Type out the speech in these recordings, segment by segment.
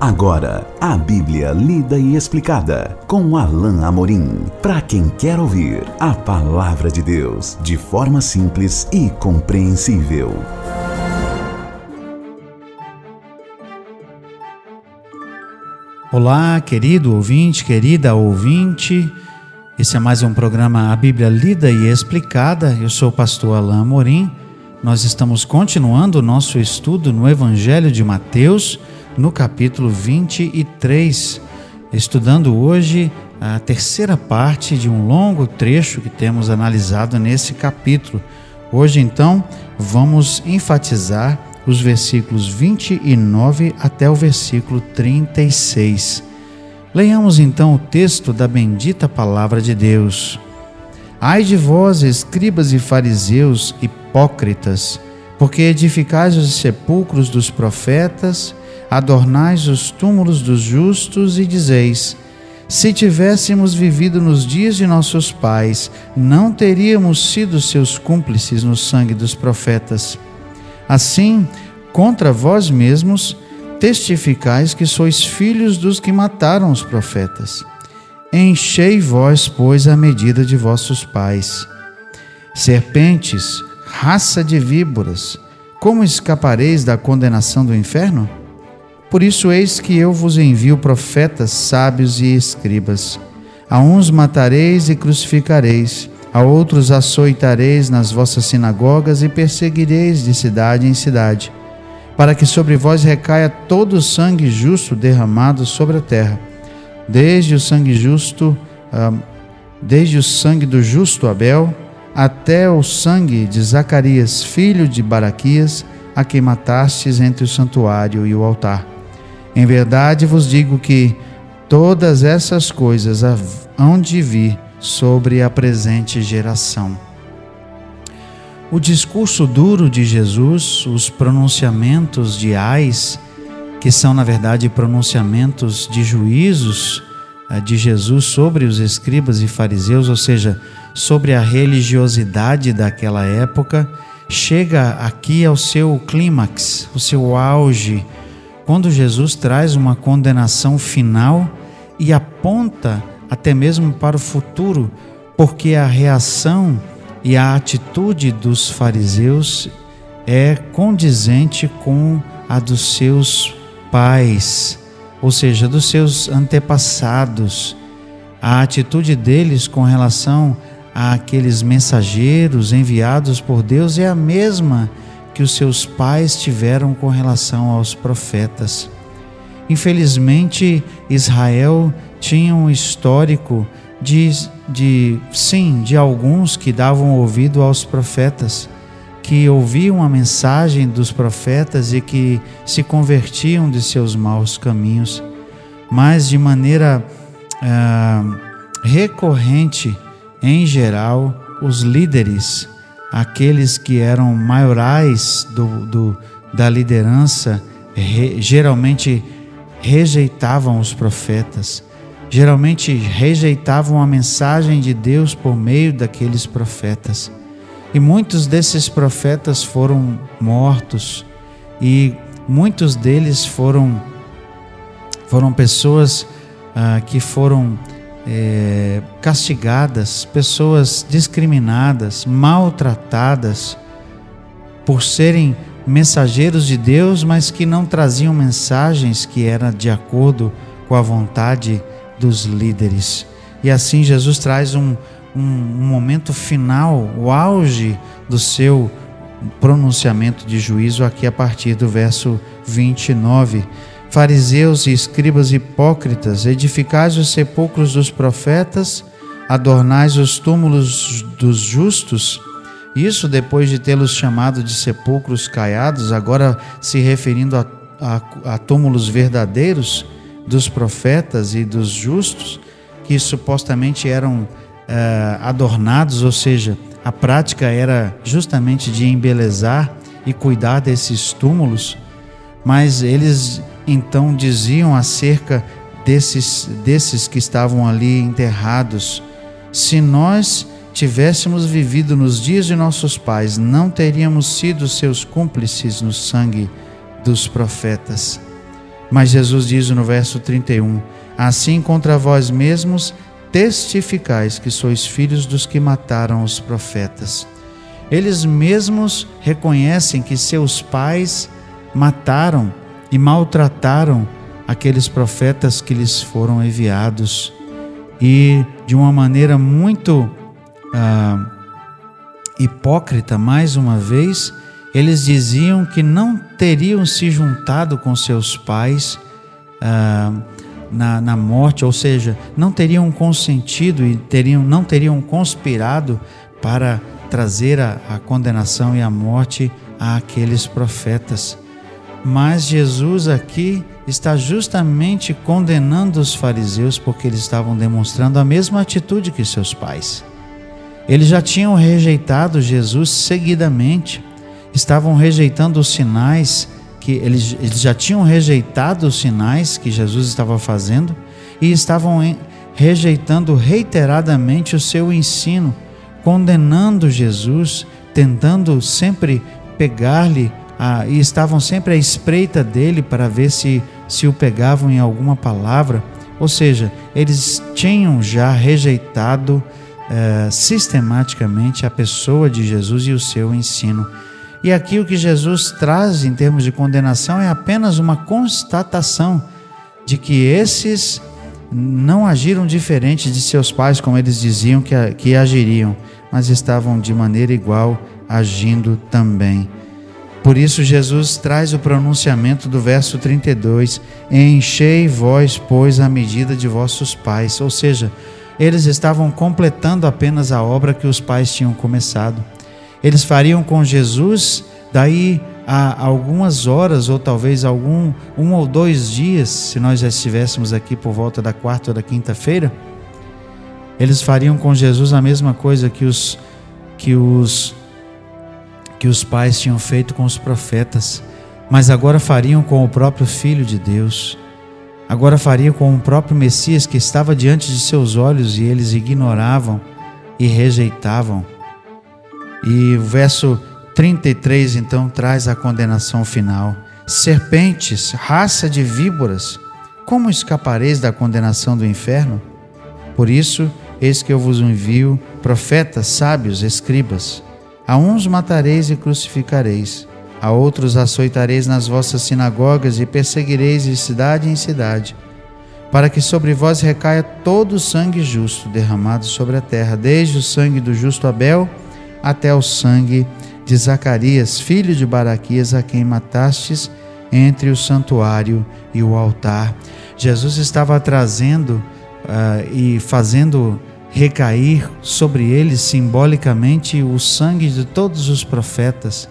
Agora, a Bíblia lida e explicada com Alain Amorim. Para quem quer ouvir a palavra de Deus de forma simples e compreensível. Olá, querido ouvinte, querida ouvinte. Esse é mais um programa A Bíblia Lida e Explicada. Eu sou o pastor Alain Amorim. Nós estamos continuando o nosso estudo no Evangelho de Mateus no capítulo 23, estudando hoje a terceira parte de um longo trecho que temos analisado nesse capítulo. Hoje, então, vamos enfatizar os versículos 29 até o versículo 36. Leiamos então o texto da bendita palavra de Deus. Ai de vós, escribas e fariseus hipócritas, porque edificais os sepulcros dos profetas adornais os túmulos dos justos e dizeis: Se tivéssemos vivido nos dias de nossos pais, não teríamos sido seus cúmplices no sangue dos profetas. Assim, contra vós mesmos, testificais que sois filhos dos que mataram os profetas. Enchei vós, pois, a medida de vossos pais. Serpentes, raça de víboras, como escapareis da condenação do inferno? Por isso, eis que eu vos envio profetas, sábios e escribas. A uns matareis e crucificareis, a outros açoitareis nas vossas sinagogas e perseguireis de cidade em cidade, para que sobre vós recaia todo o sangue justo derramado sobre a terra, desde o sangue justo, desde o sangue do justo Abel, até o sangue de Zacarias, filho de Baraquias, a quem matastes entre o santuário e o altar. Em verdade vos digo que todas essas coisas hão de vir sobre a presente geração. O discurso duro de Jesus, os pronunciamentos de ais, que são na verdade pronunciamentos de juízos eh, de Jesus sobre os escribas e fariseus, ou seja, sobre a religiosidade daquela época, chega aqui ao seu clímax, o seu auge quando Jesus traz uma condenação final e aponta até mesmo para o futuro, porque a reação e a atitude dos fariseus é condizente com a dos seus pais, ou seja, dos seus antepassados. A atitude deles com relação àqueles mensageiros enviados por Deus é a mesma que os seus pais tiveram com relação aos profetas. Infelizmente, Israel tinha um histórico de, de sim, de alguns que davam ouvido aos profetas, que ouviam a mensagem dos profetas e que se convertiam de seus maus caminhos, mas de maneira ah, recorrente, em geral, os líderes aqueles que eram maiorais do, do da liderança re, geralmente rejeitavam os profetas, geralmente rejeitavam a mensagem de Deus por meio daqueles profetas. E muitos desses profetas foram mortos e muitos deles foram foram pessoas ah, que foram é, castigadas, pessoas discriminadas, maltratadas por serem mensageiros de Deus, mas que não traziam mensagens que eram de acordo com a vontade dos líderes. E assim Jesus traz um, um, um momento final, o auge do seu pronunciamento de juízo aqui a partir do verso 29 Fariseus e escribas hipócritas, edificais os sepulcros dos profetas, adornais os túmulos dos justos. Isso depois de tê-los chamado de sepulcros caiados, agora se referindo a, a, a túmulos verdadeiros dos profetas e dos justos, que supostamente eram eh, adornados, ou seja, a prática era justamente de embelezar e cuidar desses túmulos, mas eles então diziam acerca desses, desses que estavam ali enterrados: se nós tivéssemos vivido nos dias de nossos pais, não teríamos sido seus cúmplices no sangue dos profetas. Mas Jesus diz no verso 31: Assim contra vós mesmos testificais que sois filhos dos que mataram os profetas. Eles mesmos reconhecem que seus pais mataram e maltrataram aqueles profetas que lhes foram enviados. E de uma maneira muito ah, hipócrita, mais uma vez, eles diziam que não teriam se juntado com seus pais ah, na, na morte, ou seja, não teriam consentido e teriam, não teriam conspirado para trazer a, a condenação e a morte àqueles profetas. Mas Jesus aqui está justamente condenando os fariseus porque eles estavam demonstrando a mesma atitude que seus pais. Eles já tinham rejeitado Jesus seguidamente, estavam rejeitando os sinais que eles, eles já tinham rejeitado os sinais que Jesus estava fazendo e estavam rejeitando reiteradamente o seu ensino, condenando Jesus, tentando sempre pegar-lhe e estavam sempre à espreita dele para ver se, se o pegavam em alguma palavra. Ou seja, eles tinham já rejeitado eh, sistematicamente a pessoa de Jesus e o seu ensino. E aqui o que Jesus traz em termos de condenação é apenas uma constatação de que esses não agiram diferente de seus pais, como eles diziam que, que agiriam, mas estavam de maneira igual agindo também. Por isso, Jesus traz o pronunciamento do verso 32: Enchei vós, pois, a medida de vossos pais. Ou seja, eles estavam completando apenas a obra que os pais tinham começado. Eles fariam com Jesus, daí a algumas horas, ou talvez algum um ou dois dias, se nós já estivéssemos aqui por volta da quarta ou da quinta-feira, eles fariam com Jesus a mesma coisa que os que os que os pais tinham feito com os profetas, mas agora fariam com o próprio Filho de Deus. Agora fariam com o próprio Messias que estava diante de seus olhos e eles ignoravam e rejeitavam. E o verso 33 então traz a condenação final. Serpentes, raça de víboras, como escapareis da condenação do inferno? Por isso, eis que eu vos envio profetas, sábios, escribas. A uns matareis e crucificareis, a outros açoitareis nas vossas sinagogas e perseguireis de cidade em cidade, para que sobre vós recaia todo o sangue justo derramado sobre a terra, desde o sangue do justo Abel até o sangue de Zacarias, filho de Baraquias, a quem matastes entre o santuário e o altar. Jesus estava trazendo uh, e fazendo recair sobre eles simbolicamente o sangue de todos os profetas,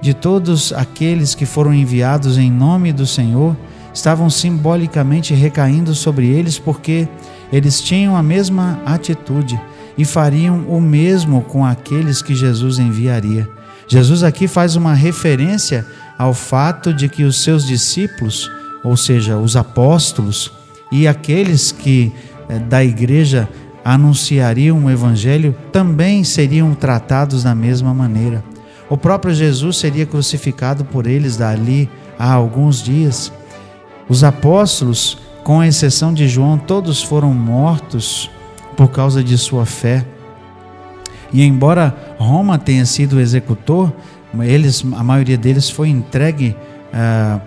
de todos aqueles que foram enviados em nome do Senhor, estavam simbolicamente recaindo sobre eles porque eles tinham a mesma atitude e fariam o mesmo com aqueles que Jesus enviaria. Jesus aqui faz uma referência ao fato de que os seus discípulos, ou seja, os apóstolos e aqueles que eh, da igreja anunciariam o evangelho também seriam tratados da mesma maneira. O próprio Jesus seria crucificado por eles dali a alguns dias. Os apóstolos, com exceção de João, todos foram mortos por causa de sua fé. E embora Roma tenha sido o executor, eles, a maioria deles foi entregue ah,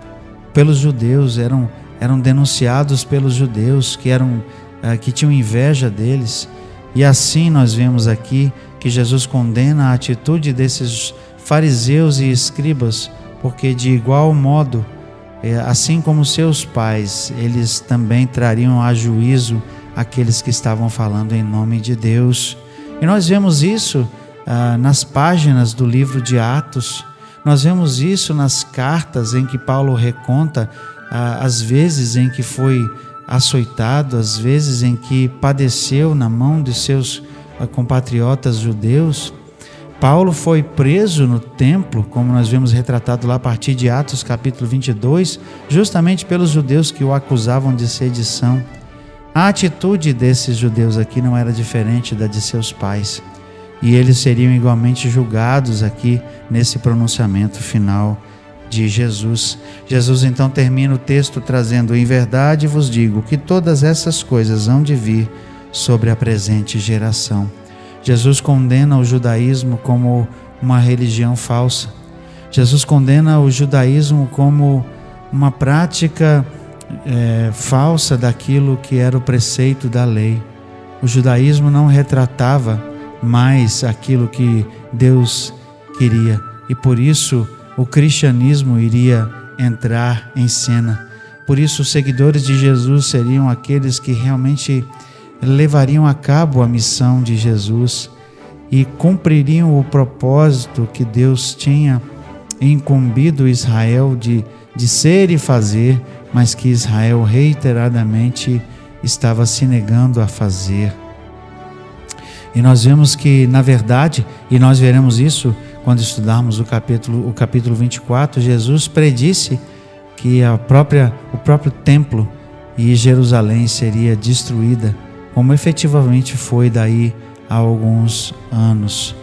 pelos judeus, eram, eram denunciados pelos judeus que eram que tinham inveja deles. E assim nós vemos aqui que Jesus condena a atitude desses fariseus e escribas, porque de igual modo, eh, assim como seus pais, eles também trariam a juízo aqueles que estavam falando em nome de Deus. E nós vemos isso ah, nas páginas do livro de Atos, nós vemos isso nas cartas em que Paulo reconta ah, as vezes em que foi açoitado, as vezes em que padeceu na mão de seus ah, compatriotas judeus. Paulo foi preso no templo, como nós vemos retratado lá a partir de Atos capítulo 22, justamente pelos judeus que o acusavam de sedição. A atitude desses judeus aqui não era diferente da de seus pais, e eles seriam igualmente julgados aqui nesse pronunciamento final de Jesus. Jesus então termina o texto trazendo: Em verdade vos digo que todas essas coisas hão de vir sobre a presente geração. Jesus condena o judaísmo como uma religião falsa. Jesus condena o judaísmo como uma prática é, falsa daquilo que era o preceito da lei. O judaísmo não retratava mais aquilo que Deus queria e por isso o cristianismo iria entrar em cena. Por isso, os seguidores de Jesus seriam aqueles que realmente levariam a cabo a missão de Jesus e cumpririam o propósito que Deus tinha incumbido Israel de, de ser e fazer, mas que Israel reiteradamente estava se negando a fazer. E nós vemos que, na verdade, e nós veremos isso quando estudarmos o capítulo, o capítulo 24, Jesus predisse que a própria, o próprio templo e Jerusalém seria destruída, como efetivamente foi daí há alguns anos.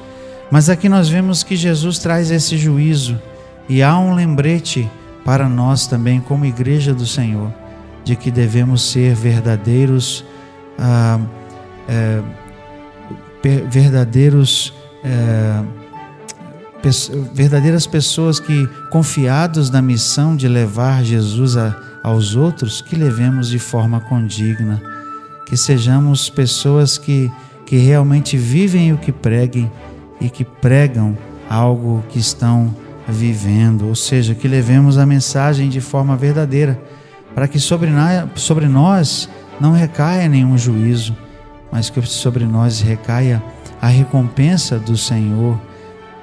Mas aqui nós vemos que Jesus traz esse juízo e há um lembrete para nós também, como igreja do Senhor, de que devemos ser verdadeiros, ah, é, verdadeiros, é, verdadeiras pessoas que, confiados na missão de levar Jesus a, aos outros, que levemos de forma condigna, que sejamos pessoas que, que realmente vivem o que preguem e que pregam algo que estão vivendo, ou seja, que levemos a mensagem de forma verdadeira, para que sobre, sobre nós não recaia nenhum juízo, mas que sobre nós recaia a recompensa do Senhor,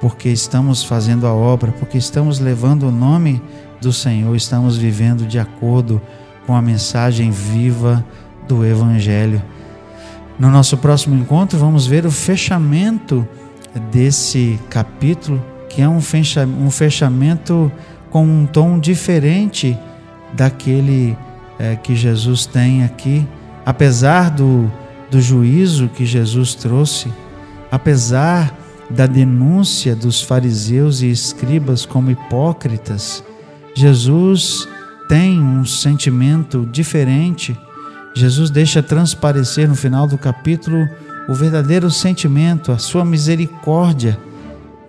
porque estamos fazendo a obra, porque estamos levando o nome do Senhor, estamos vivendo de acordo com a mensagem viva do Evangelho. No nosso próximo encontro, vamos ver o fechamento desse capítulo que é um fechamento com um tom diferente daquele é, que Jesus tem aqui, apesar do, do juízo que Jesus trouxe, apesar da denúncia dos fariseus e escribas como hipócritas, Jesus tem um sentimento diferente. Jesus deixa transparecer no final do capítulo o verdadeiro sentimento, a sua misericórdia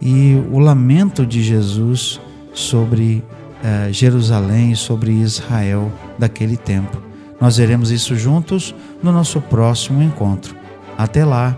e o lamento de Jesus sobre eh, Jerusalém, sobre Israel daquele tempo. Nós veremos isso juntos no nosso próximo encontro. Até lá,